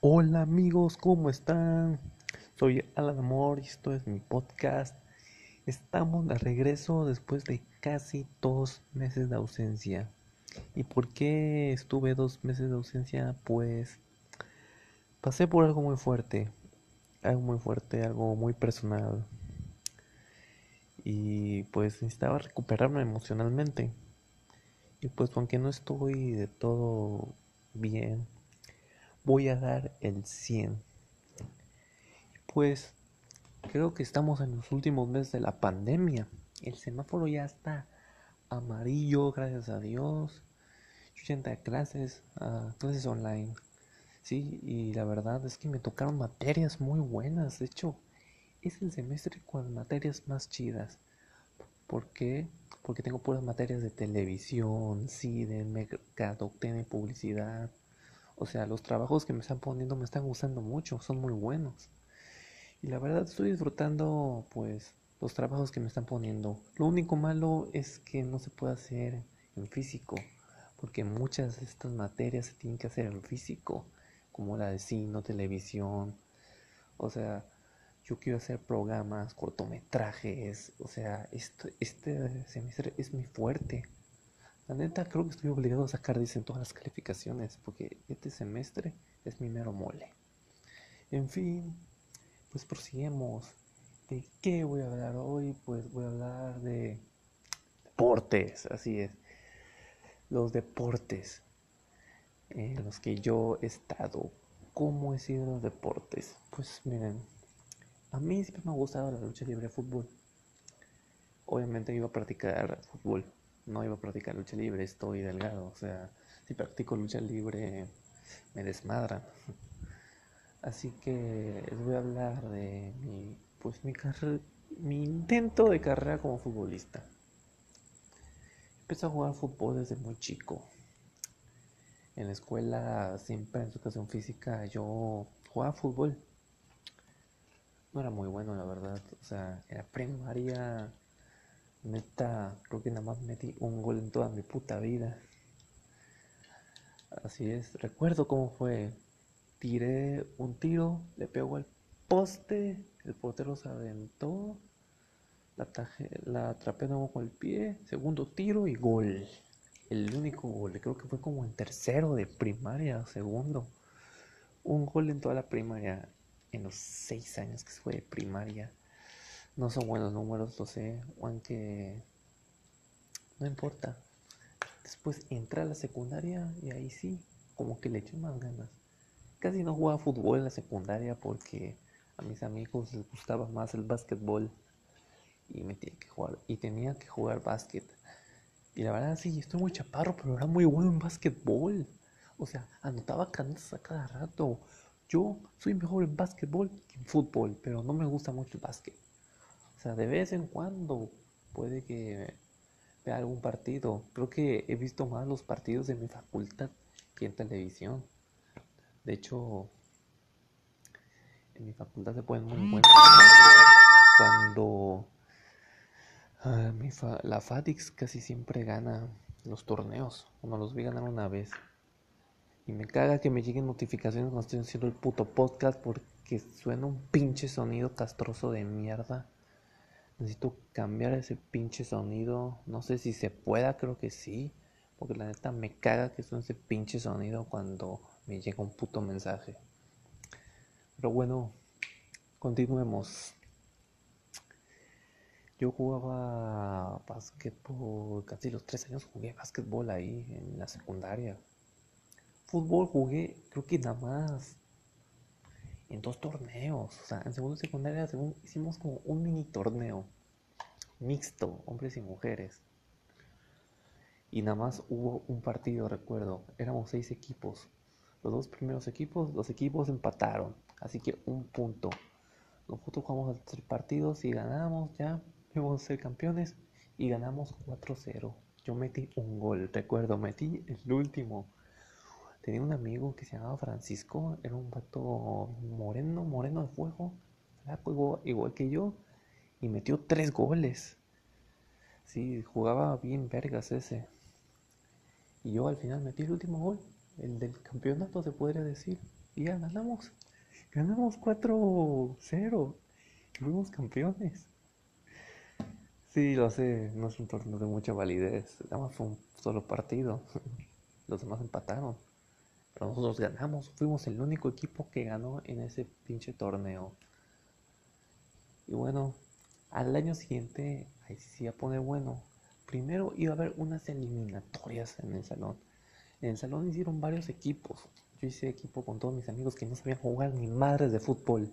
Hola amigos, ¿cómo están? Soy Alan Amor y esto es mi podcast. Estamos de regreso después de casi dos meses de ausencia. ¿Y por qué estuve dos meses de ausencia? Pues pasé por algo muy fuerte, algo muy fuerte, algo muy personal. Y pues necesitaba recuperarme emocionalmente. Y pues aunque no estoy de todo bien, voy a dar el 100. Pues creo que estamos en los últimos meses de la pandemia. El semáforo ya está amarillo, gracias a Dios. 80 clases, uh, clases online. Sí, y la verdad es que me tocaron materias muy buenas. De hecho, es el semestre con materias más chidas. ¿Por qué? Porque tengo puras materias de televisión, cine, mercadotecnia y publicidad. O sea, los trabajos que me están poniendo me están gustando mucho, son muy buenos. Y la verdad estoy disfrutando pues los trabajos que me están poniendo. Lo único malo es que no se puede hacer en físico, porque muchas de estas materias se tienen que hacer en físico, como la de cine, televisión. O sea, yo quiero hacer programas, cortometrajes, o sea, esto, este semestre es mi fuerte. La neta creo que estoy obligado a sacar 10 en todas las calificaciones, porque este semestre es mi mero mole. En fin, pues prosiguemos. ¿De qué voy a hablar hoy? Pues voy a hablar de deportes, así es. Los deportes en los que yo he estado. ¿Cómo he sido los deportes? Pues miren, a mí siempre me ha gustado la lucha libre de fútbol. Obviamente iba a practicar fútbol, no iba a practicar lucha libre, estoy delgado. O sea, si practico lucha libre me desmadran. Así que les voy a hablar de mi, pues mi mi intento de carrera como futbolista. Empecé a jugar fútbol desde muy chico. En la escuela, siempre en educación física, yo jugaba fútbol no era muy bueno, la verdad. O sea, en la primaria, neta, creo que nada más metí un gol en toda mi puta vida. Así es, recuerdo cómo fue. Tiré un tiro, le pegó al poste, el portero se aventó, la, la atrapé nuevo con el pie, segundo tiro y gol. El único gol, creo que fue como en tercero de primaria, segundo. Un gol en toda la primaria en los seis años que fue de primaria. No son buenos números, lo sé, aunque no importa. Después entré a la secundaria y ahí sí, como que le eché más ganas. Casi no jugaba fútbol en la secundaria porque a mis amigos les gustaba más el básquetbol y me tenía que jugar y tenía que jugar básquet. Y la verdad sí, estoy muy chaparro, pero era muy bueno en básquetbol. O sea, anotaba canastas a cada rato. Yo soy mejor en básquetbol que en fútbol, pero no me gusta mucho el básquet. O sea, de vez en cuando puede que vea algún partido. Creo que he visto más los partidos de mi facultad que en televisión. De hecho, en mi facultad se pueden muy buenos cuando ah, la FADIX casi siempre gana los torneos. Cuando los vi ganar una vez. Y me caga que me lleguen notificaciones cuando estoy haciendo el puto podcast porque suena un pinche sonido castroso de mierda. Necesito cambiar ese pinche sonido. No sé si se pueda, creo que sí. Porque la neta me caga que suene ese pinche sonido cuando me llega un puto mensaje. Pero bueno, continuemos. Yo jugaba básquetbol, casi los tres años jugué básquetbol ahí en la secundaria. Fútbol jugué, creo que nada más en dos torneos. O sea, en segundo y secundaria hicimos como un mini torneo mixto, hombres y mujeres. Y nada más hubo un partido, recuerdo. Éramos seis equipos. Los dos primeros equipos, los equipos empataron. Así que un punto. Nosotros jugamos a tres partidos y ganamos ya. Íbamos a ser campeones y ganamos 4-0. Yo metí un gol, recuerdo, metí el último. Tenía un amigo que se llamaba Francisco, era un vato moreno, moreno de fuego, igual, igual que yo, y metió tres goles. Sí, jugaba bien vergas ese. Y yo al final metí el último gol el del campeonato, se podría decir. Y ya ganamos. Ganamos 4-0. Fuimos campeones. Sí, lo sé, no es un torneo de mucha validez. Nada más fue un solo partido. Los demás empataron. Pero nosotros ganamos. Fuimos el único equipo que ganó en ese pinche torneo. Y bueno, al año siguiente, ahí sí iba a poner bueno. Primero iba a haber unas eliminatorias en el salón. En el salón hicieron varios equipos. Yo hice equipo con todos mis amigos que no sabían jugar ni madres de fútbol.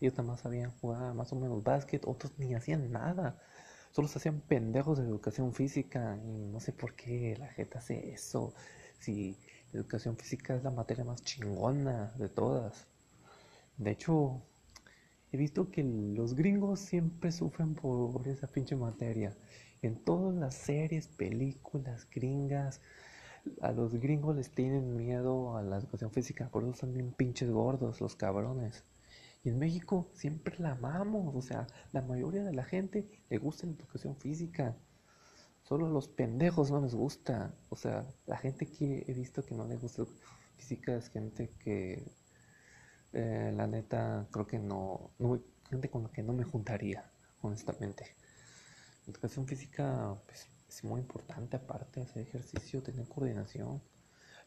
Ellos también sabían jugar más o menos básquet, otros ni hacían nada. Solo se hacían pendejos de educación física y no sé por qué la gente hace eso. Si educación física es la materia más chingona de todas. De hecho, he visto que los gringos siempre sufren por esa pinche materia. En todas las series, películas gringas, a los gringos les tienen miedo a la educación física, por eso son bien pinches gordos los cabrones. Y en México siempre la amamos, o sea, la mayoría de la gente le gusta la educación física. Solo los pendejos no les gusta. O sea, la gente que he visto que no le gusta física es gente que, eh, la neta, creo que no, no, gente con la que no me juntaría, honestamente. La educación física pues, es muy importante, aparte, hacer ejercicio, tener coordinación.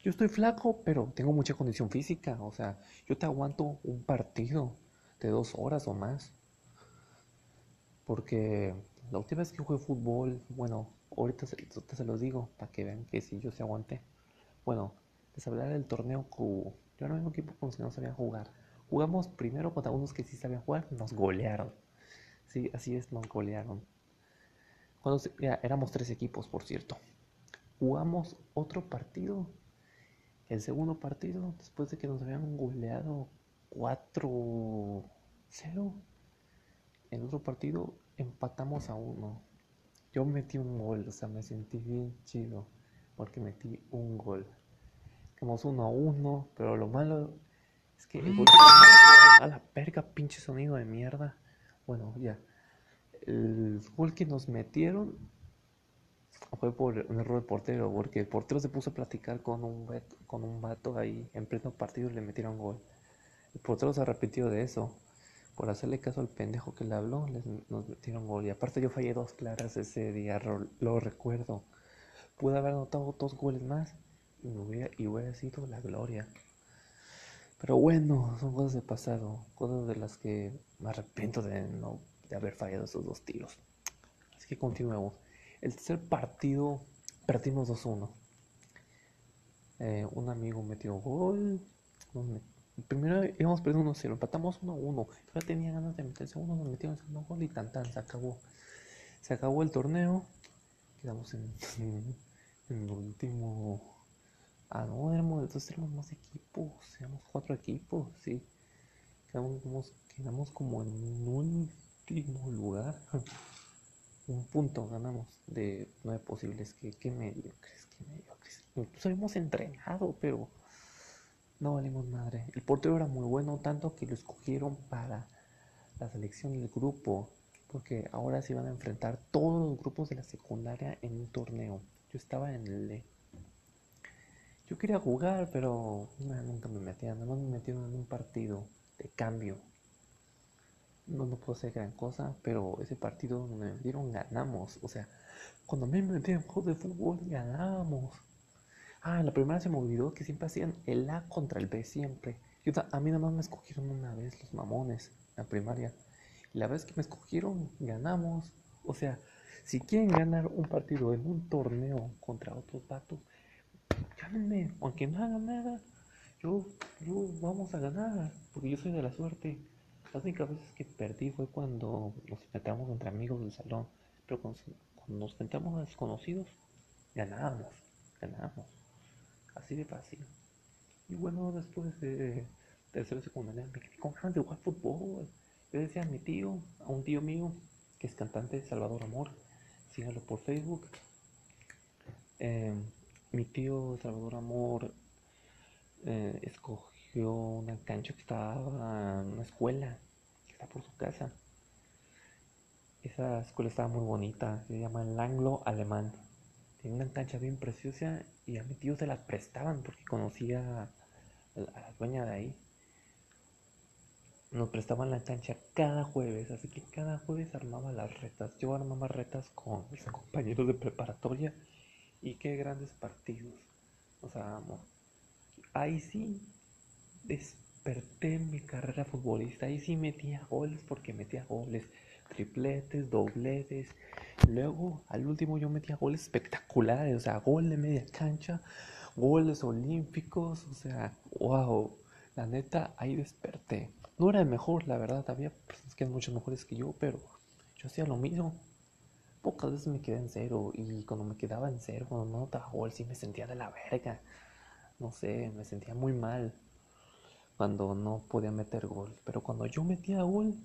Yo estoy flaco, pero tengo mucha condición física. O sea, yo te aguanto un partido de dos horas o más. Porque la última vez que jugué fútbol, bueno, ahorita se, se los digo para que vean que si yo se aguanté. Bueno, les hablaré del torneo que yo era un equipo los que no sabían jugar. Jugamos primero contra unos que sí sabían jugar, nos golearon. Sí, así es, nos golearon. Cuando ya, éramos tres equipos, por cierto. Jugamos otro partido. El segundo partido, después de que nos habían goleado 4-0. En otro partido empatamos a uno. Yo metí un gol, o sea, me sentí bien chido porque metí un gol. Quedamos uno a uno, pero lo malo es que el gol a la perga, pinche sonido de mierda. Bueno, ya. El gol que nos metieron fue por un error de portero, porque el portero se puso a platicar con un, con un vato ahí en pleno partido y le metieron gol. El portero se arrepintió de eso por hacerle caso al pendejo que le habló, les, nos metieron gol. Y aparte yo fallé dos claras ese día, lo, recuerdo. Pude haber anotado dos goles más y, hubiera, y hubiera sido la gloria. Pero bueno, son cosas de pasado, cosas de las que me arrepiento de no de haber fallado esos dos tiros. Así que continuemos. El tercer partido perdimos 2-1. Eh, un amigo metió gol, Primero íbamos perdiendo 1-0, empatamos 1-1. Ya tenía ganas de meterse uno, nos metimos en un gol y tan tan, se acabó. Se acabó el torneo. Quedamos en, el último. Ah, no, éramos, entonces éramos más equipos, éramos cuatro equipos, sí. Quedamos, quedamos como en un último lugar. un punto ganamos de nueve posibles. ¿Qué, qué medio crees? ¿Qué medio crees? Nosotros habíamos entrenado, pero no valimos madre. El portero era muy bueno, tanto que lo escogieron para la selección del grupo, porque ahora se iban a enfrentar todos los grupos de la secundaria en un torneo. Yo estaba en el D. Yo quería jugar, pero nunca me metían, nada más me metieron en un partido de cambio. No, no puedo hacer gran cosa, pero ese partido donde me metieron ganamos. O sea, cuando me metieron en juego de fútbol ganábamos. Ah, la primera se me olvidó que siempre hacían el A contra el B, siempre. Yo, a mí nada más me escogieron una vez los mamones, la primaria. Y la vez que me escogieron, ganamos. O sea, si quieren ganar un partido en un torneo contra otros vatos, aunque no hagan nada. Yo, yo, vamos a ganar, porque yo soy de la suerte. Las únicas veces que perdí fue cuando nos enfrentamos entre amigos del salón. Pero cuando, nos enfrentamos a desconocidos, ganábamos, ganábamos. Así de fácil. Y bueno, después de tercera secundaria me quedé con ganas de jugar fútbol. Yo decía a mi tío, a un tío mío, que es cantante, Salvador Amor, síganlo por Facebook. Em, mi tío Salvador Amor eh, escogió una cancha que estaba en una escuela, que está por su casa. Esa escuela estaba muy bonita, se llama el Anglo Alemán tenía una cancha bien preciosa y a mi tío se la prestaban porque conocía a la dueña de ahí. Nos prestaban la cancha cada jueves, así que cada jueves armaba las retas. Yo armaba retas con mis compañeros de preparatoria y qué grandes partidos. O sea, ahí sí desperté mi carrera futbolista. Ahí sí metía goles porque metía goles tripletes, dobletes. Luego, al último, yo metía goles espectaculares, o sea, gol de media cancha, goles olímpicos, o sea, wow, la neta, ahí desperté. No era mejor, la verdad, había personas que eran mucho mejores que yo, pero yo hacía lo mismo. Pocas veces me quedé en cero y cuando me quedaba en cero, cuando no notaba gol, sí me sentía de la verga. No sé, me sentía muy mal cuando no podía meter gol. Pero cuando yo metía gol,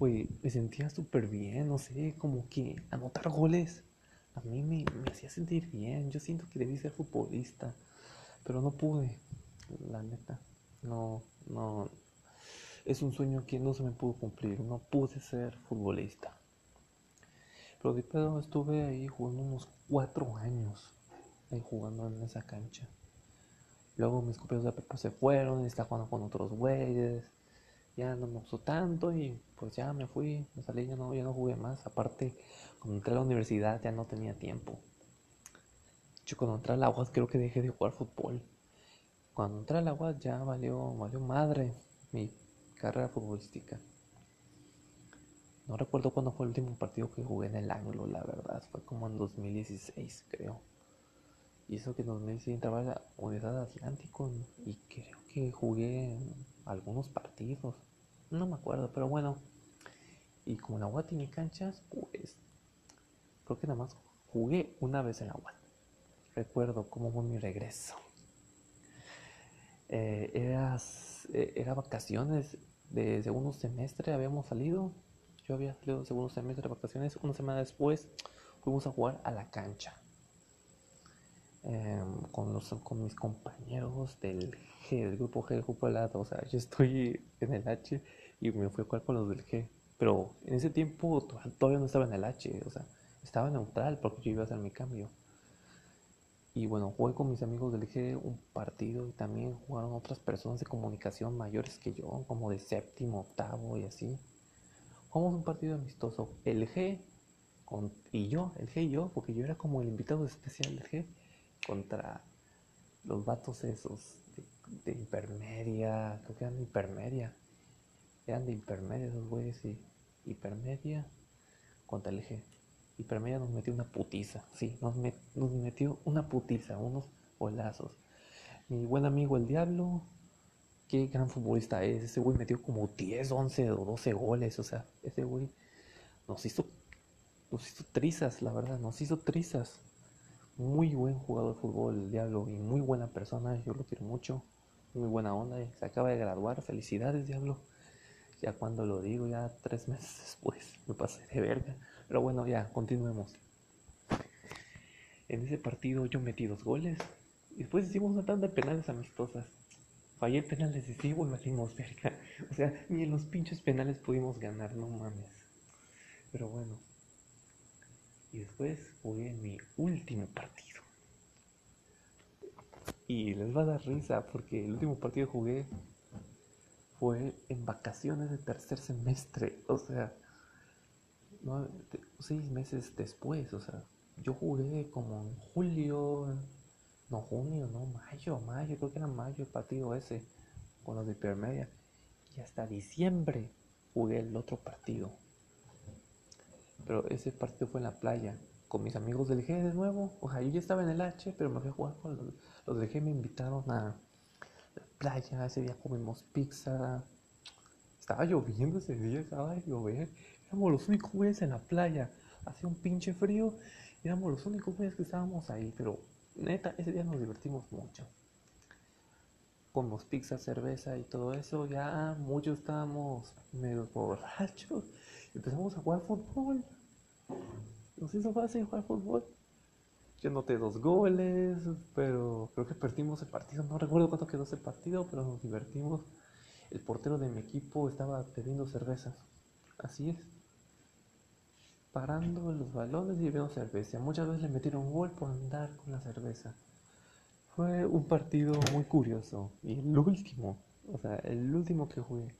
me sentía súper bien, no sé, como que anotar goles a mí me, hacía sentir bien. Yo siento que debí ser futbolista, pero no pude, la neta. No, no. Es un sueño que no se me pudo cumplir, no pude ser futbolista. Pero de pedo estuve ahí jugando unos cuatro años, ahí jugando en esa cancha. Luego mis compañeros de Pepa se fueron y estaba jugando con otros güeyes ya no me gustó tanto y pues ya me fui, me salí, ya no, ya no jugué más. Aparte, cuando entré a la universidad ya no tenía tiempo. Yo cuando entré al agua creo que dejé de jugar fútbol. Cuando entré al agua ya valió, valió madre mi carrera futbolística. No recuerdo cuándo fue el último partido que jugué en el ángulo, la verdad. Fue como en 2016, creo. Y eso que en 2016 entraba a la Universidad Atlántico y creo que jugué algunos partidos. No me acuerdo, pero bueno. Y como la UAT tiene canchas, pues creo que nada más jugué una vez en la UAT. Recuerdo cómo fue mi regreso. Eh, eh, era, vacaciones de segundo semestre, habíamos salido. Yo había salido de segundo semestre de vacaciones. Una semana después fuimos a jugar a la cancha. Em, con, los, con mis compañeros del G, del grupo G, del grupo lado. O sea, yo estoy en el H y me fui a jugar con los del G. Pero en ese tiempo todavía no estaba en el H, o sea, estaba neutral porque yo iba a hacer mi cambio. Y bueno, jugué con mis amigos del G un partido y también jugaron otras personas de comunicación mayores que yo, como de séptimo, octavo y así. Jugamos un partido amistoso, el G con, y yo, el G y yo, porque yo era como el invitado especial del G contra los vatos esos de, hipermedia, creo que eran de hipermedia, eran de hipermedia esos güeyes y hipermedia contra el G. Hipermedia nos metió una putiza, sí, nos, nos metió una putiza, unos golazos. Mi buen amigo el Diablo, qué gran futbolista es, ese güey metió como 10, 11 o 12 goles, o sea, ese güey nos hizo, nos hizo trizas, la verdad, nos hizo trizas muy buen jugador de fútbol, Diablo, y muy buena persona, yo lo quiero mucho, muy buena onda, se acaba de graduar, felicidades Diablo. Ya cuando lo digo, ya tres meses después, me pasé de verga. Pero bueno, ya, continuemos. En ese partido yo metí dos goles. Después hicimos una tanda de penales amistosas. Fallé el penal decisivo y metimos verga. O sea, ni en los pinches penales pudimos ganar, no mames. Pero bueno, y después jugué mi último partido. Y les va a dar risa porque el último partido que jugué fue en vacaciones de tercer semestre. O sea, seis meses después. O sea, yo jugué como en julio, no junio, no mayo, mayo, creo que era mayo el partido ese con los de hipermedia. Y hasta diciembre jugué el otro partido. Pero ese partido fue en la playa, con mis amigos del G de nuevo. O sea, yo ya estaba en el H, pero me fui a jugar con los, los del G. Me invitaron a la playa. Ese día comimos pizza. Estaba lloviendo ese día, estaba de llover. Éramos los únicos güeyes en la playa. Hacía un pinche frío. Éramos los únicos güeyes que estábamos ahí. Pero neta, ese día nos divertimos mucho. Comimos pizza, cerveza y todo eso. Ya muchos estábamos medio borrachos. Empezamos a jugar fútbol. Nos hizo fácil jugar fútbol. Yo anoté dos goles, pero creo que perdimos el partido. No recuerdo cuánto quedó ese partido, pero nos divertimos. El portero de mi equipo estaba bebiendo cerveza. Así es. Parando los balones y bebiendo cerveza. Muchas veces le metieron gol por andar con la cerveza. Fue un partido muy curioso. Y el último, o sea, el último que jugué.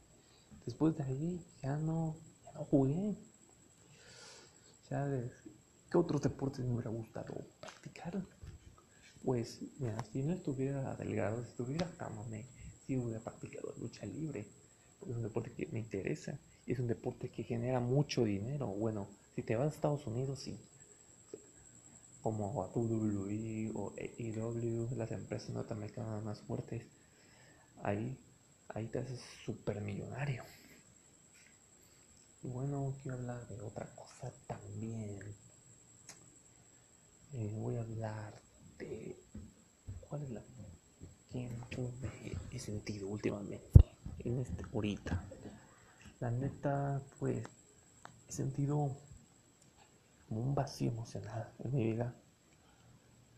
Después de ahí ya no, ya no jugué. Ya ¿Qué otros deportes me hubiera gustado practicar? Pues, mira, si no estuviera delgado, si estuviera camame, si hubiera practicado lucha libre. Porque es un deporte que me interesa. Y es un deporte que genera mucho dinero. Bueno, si te vas a Estados Unidos, sí como a WWE o AEW, las empresas norteamericanas más fuertes, ahí, ahí te haces súper millonario. Y bueno, quiero hablar de otra cosa también. Eh, voy a hablar de cuál es la que he sentido últimamente en este ahorita. La neta, pues he sentido un vacío emocional en mi vida.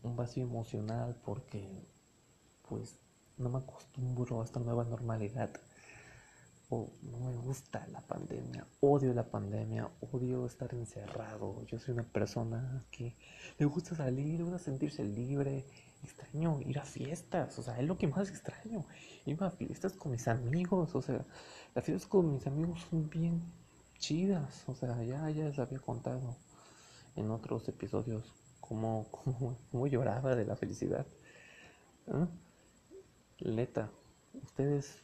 Un vacío emocional porque pues no me acostumbro a esta nueva normalidad. O no me gusta la pandemia, odio la pandemia, odio estar encerrado. Yo soy una persona que le gusta salir, le gusta sentirse libre. Extraño ir a fiestas, o sea, es lo que más extraño. Ir a fiestas con mis amigos, o sea, las fiestas con mis amigos son bien chidas, o sea, ya, ya les había contado en otros episodios cómo, cómo, lloraba de la felicidad. Leta, ustedes,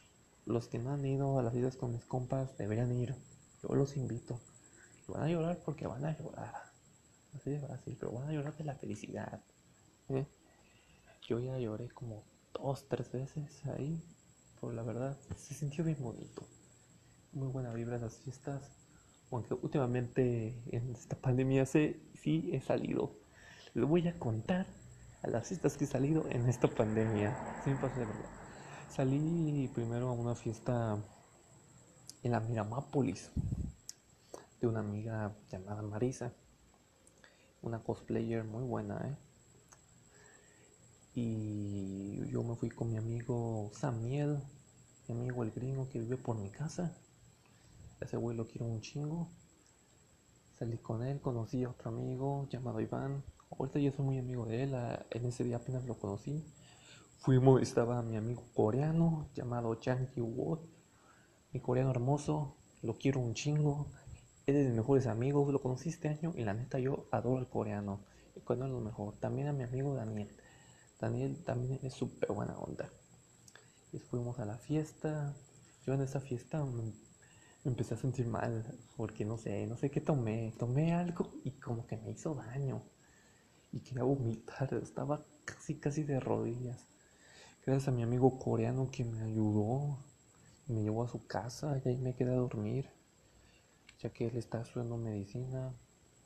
los que no han ido a las vidas con mis compas, deberían ir. Yo los invito. van a llorar porque van a llorar. Así de fácil, pero van a llorar de la felicidad. ¿eh? Yo ya lloré como dos, tres veces ahí. Por la verdad, se sintió bien bonito. Muy buena vibra las fiestas aunque últimamente en esta pandemia sí, sí he salido. Les voy a contar a las fiestas que he salido en esta pandemia. Sí me de verdad. Salí primero a una fiesta en la Miramápolis de una amiga llamada Marisa. Una cosplayer muy buena, ¿eh? Y yo me fui con mi amigo Samuel, mi amigo el gringo que vive por mi casa. Ese güey lo quiero un chingo. Salí con él, conocí a otro amigo llamado Iván. Ahorita yo soy muy amigo de él, en ese día apenas lo conocí. Fuimos, estaba mi amigo coreano llamado Chang Wood. Mi coreano hermoso, lo quiero un chingo. Es de mis mejores amigos, lo conocí este año y la neta yo adoro al coreano. El coreano es lo mejor. También a mi amigo Daniel. Daniel también es súper buena onda. Y fuimos a la fiesta. Yo en esa fiesta empecé a sentir mal porque no sé, no sé qué tomé. Tomé algo y como que me hizo daño. Y quería vomitar, estaba casi, casi de rodillas. Gracias a mi amigo coreano que me ayudó, me llevó a su casa y ahí me quedé a dormir. Ya que él está estudiando medicina,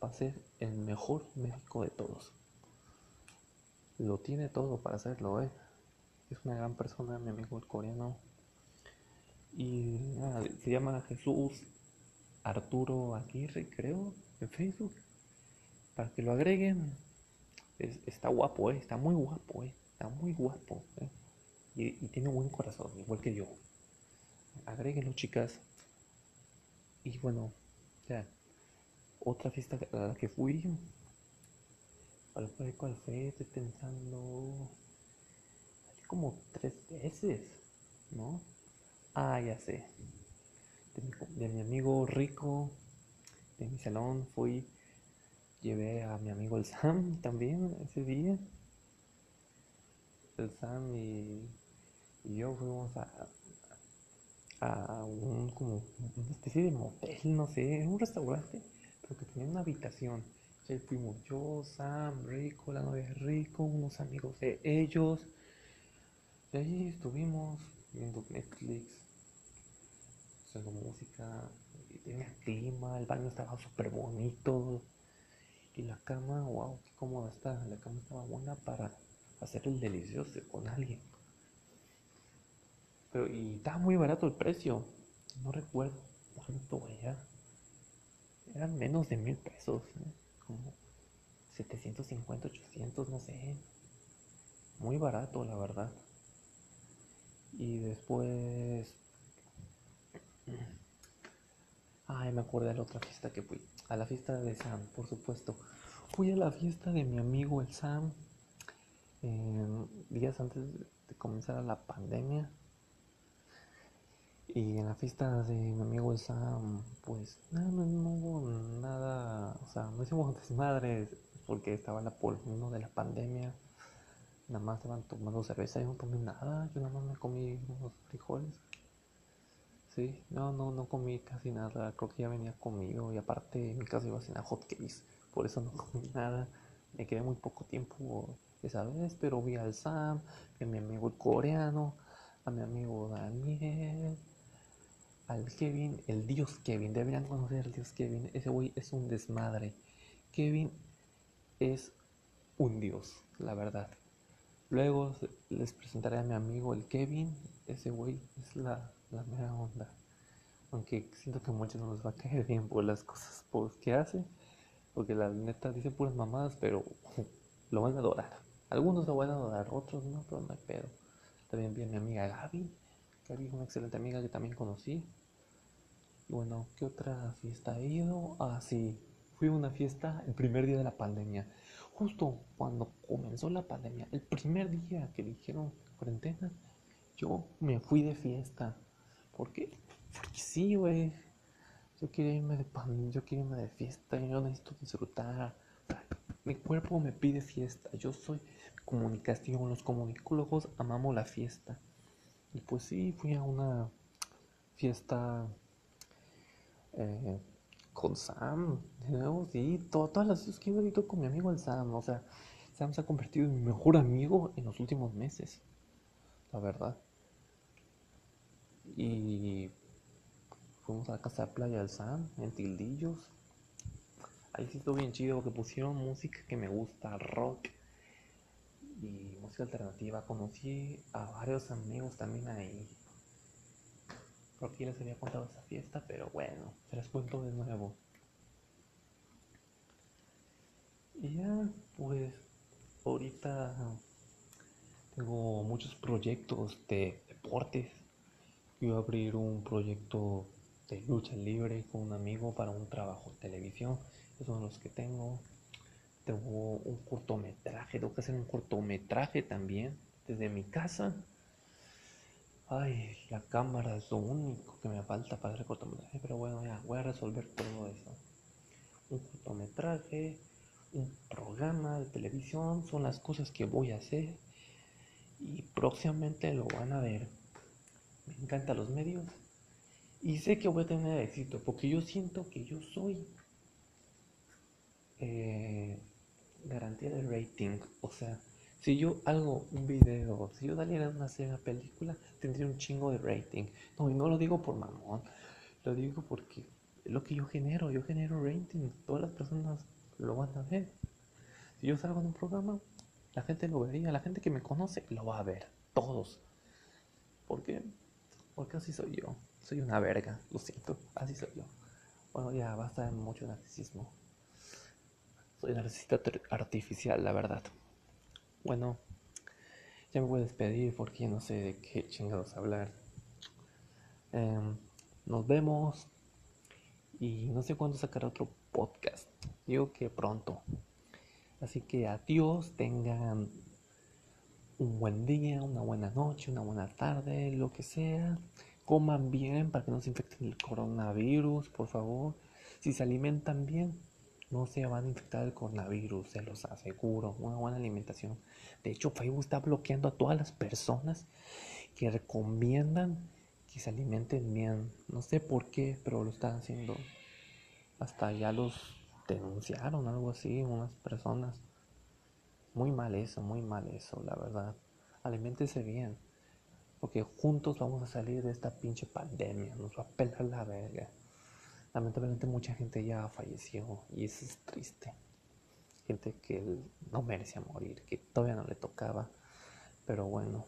va a ser el mejor médico de todos. Lo tiene todo para hacerlo, ¿eh? Es una gran persona, mi amigo coreano. Y se llama Jesús Arturo Aguirre, creo, en Facebook. Para que lo agreguen. está guapo, eh, está muy guapo, eh, está muy guapo. Eh. Y, tiene buen corazón, igual que yo. Agréguenlo, chicas. Y bueno, ya. Otra fiesta a la que fui. ¿Cuál fue? ¿Cuál fue? Estoy pensando. Como tres veces, ¿no? Ah, ya sé. De mi, amigo Rico, de mi salón, fui, llevé a mi amigo el Sam también ese día. El Sam y, yo fuimos a, a un, como, una especie de motel, no sé, un restaurante, pero que tenía una habitación. Ahí fuimos yo, Sam, Rico, la novia Rico, unos amigos de ellos. Y ahí estuvimos viendo Netflix, música, y tenía clima, el baño estaba súper bonito. Y la cama, wow, qué cómoda está. La cama estaba buena para hacer el delicioso con alguien. Pero, y estaba muy barato el precio. No recuerdo cuánto era. Eran menos de mil pesos. ¿eh? Como 750, 800, no sé. Muy barato, la verdad. Y después Ay, me acuerdo de la otra fiesta que fui. A la fiesta de Sam, por supuesto. Fui a la fiesta de mi amigo el Sam. días antes de comenzar la pandemia. Y en la fiesta de mi amigo el Sam, pues no, no, no hubo nada, o sea, no hicimos desmadres porque estaba la polvo de la pandemia. Nada más estaban tomando cerveza y no tomé nada, yo nada más me comí unos frijoles. Sí, no, no, no comí casi nada, creo que ya venía comido y aparte mi casa iba a cenar hot cakes, por eso no comí nada. Me quedé muy poco tiempo esa vez, pero vi al Sam, a mi amigo el coreano, a mi amigo Daniel al Kevin, el dios Kevin. Deberían conocer al dios Kevin. Ese güey es un desmadre. Kevin es un dios, la verdad. Luego les presentaré a mi amigo el Kevin. Ese güey es la, la mera onda. Aunque siento que a muchos no les va a caer bien por las cosas que hace. Porque la neta dice puras mamadas, pero lo van a adorar. Algunos lo van a adorar, otros no, pero no hay pedo. También vi a mi amiga Gaby Gaby una excelente amiga que también conocí. Y bueno, ¿qué otra fiesta he ido? Ah, sí, fui a una fiesta el primer día de la pandemia. Justo cuando comenzó la pandemia, el primer día que dijeron cuarentena, yo me fui de fiesta. ¿Por qué? Porque sí, güey. Yo quería irme de pan, yo quería irme de fiesta, yo necesito disfrutar. Mi cuerpo me pide fiesta. Yo soy comunicación. Los comunicólogos amamos la fiesta. Y pues sí, fui a una fiesta eh, con Sam, ¿no? sí, todas las veces que he ido con mi amigo el Sam, o sea, Sam se ha convertido en mi mejor amigo en los últimos meses, la verdad. Y fuimos a la casa de playa del Sam, en Tildillos. Ahí sí estuvo bien chido porque pusieron música que me gusta, rock y música alternativa. Conocí a varios amigos también ahí. Creo que les había contado esa fiesta, pero bueno, se les cuento de nuevo. Y ya, pues, ahorita tengo muchos proyectos de deportes. Quiero abrir un proyecto de lucha libre con un amigo para un trabajo en televisión. Esos son los que tengo. Tengo un cortometraje, tengo que hacer un cortometraje también desde mi casa. Ay, la cámara es lo único que me falta para hacer cortometraje, pero bueno, ya voy a resolver todo eso. Un cortometraje, un programa de televisión, son las cosas que voy a hacer y próximamente lo van a ver. Me encantan los medios y sé que voy a tener éxito porque yo siento que yo soy eh, garantía de rating. O sea, si yo hago un video, si yo saliera una serie, película, tendría un chingo de rating. No, y no lo digo por mamón, lo digo porque es lo que yo genero, yo genero rating. Todas las personas lo van a ver. Si yo salgo en un programa, la gente lo vería, la gente que me conoce lo va a ver, todos. ¿Por qué? Porque así soy yo. Soy una verga, lo siento, así soy yo. Bueno, ya basta de mucho narcisismo. Soy narcisista artificial, la verdad. Bueno, ya me voy a despedir porque no sé de qué chingados hablar. Em, nos vemos y no sé cuándo sacar otro podcast. Digo que pronto. Así que adiós, tengan un buen día, una buena noche, una buena tarde, lo que sea. Coman bien para que no se infecten el coronavirus, por favor. Si se alimentan bien, no se van a infectar el coronavirus, se los aseguro. Una buena alimentación. De hecho, Facebook está bloqueando a todas las personas que recomiendan que se alimenten bien. No sé por qué, pero lo están haciendo. Hasta ya los denunciaron, algo así, unas personas. Muy mal eso, muy mal eso, la verdad. Aliméntese bien. Porque juntos vamos a salir de esta pinche pandemia. Nos va a pelar la verga. Lamentablemente mucha gente ya falleció y eso es triste. Gente que no merecía morir, que todavía no le tocaba. Pero bueno,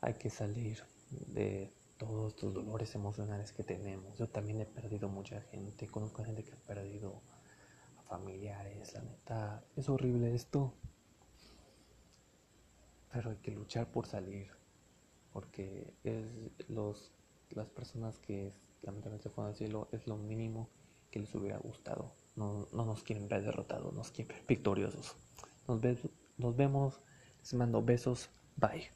hay que salir de todos estos dolores emocionales que tenemos. Yo también he perdido mucha gente, conozco gente que ha perdido familiares, la neta. Es horrible esto. Pero hay que luchar por salir. Porque es los, las personas que lamentablemente fue al cielo, es lo mínimo que les hubiera gustado. No, no nos quieren ver derrotados, nos quieren ver victoriosos. Nos, ve, nos vemos, les mando besos, bye.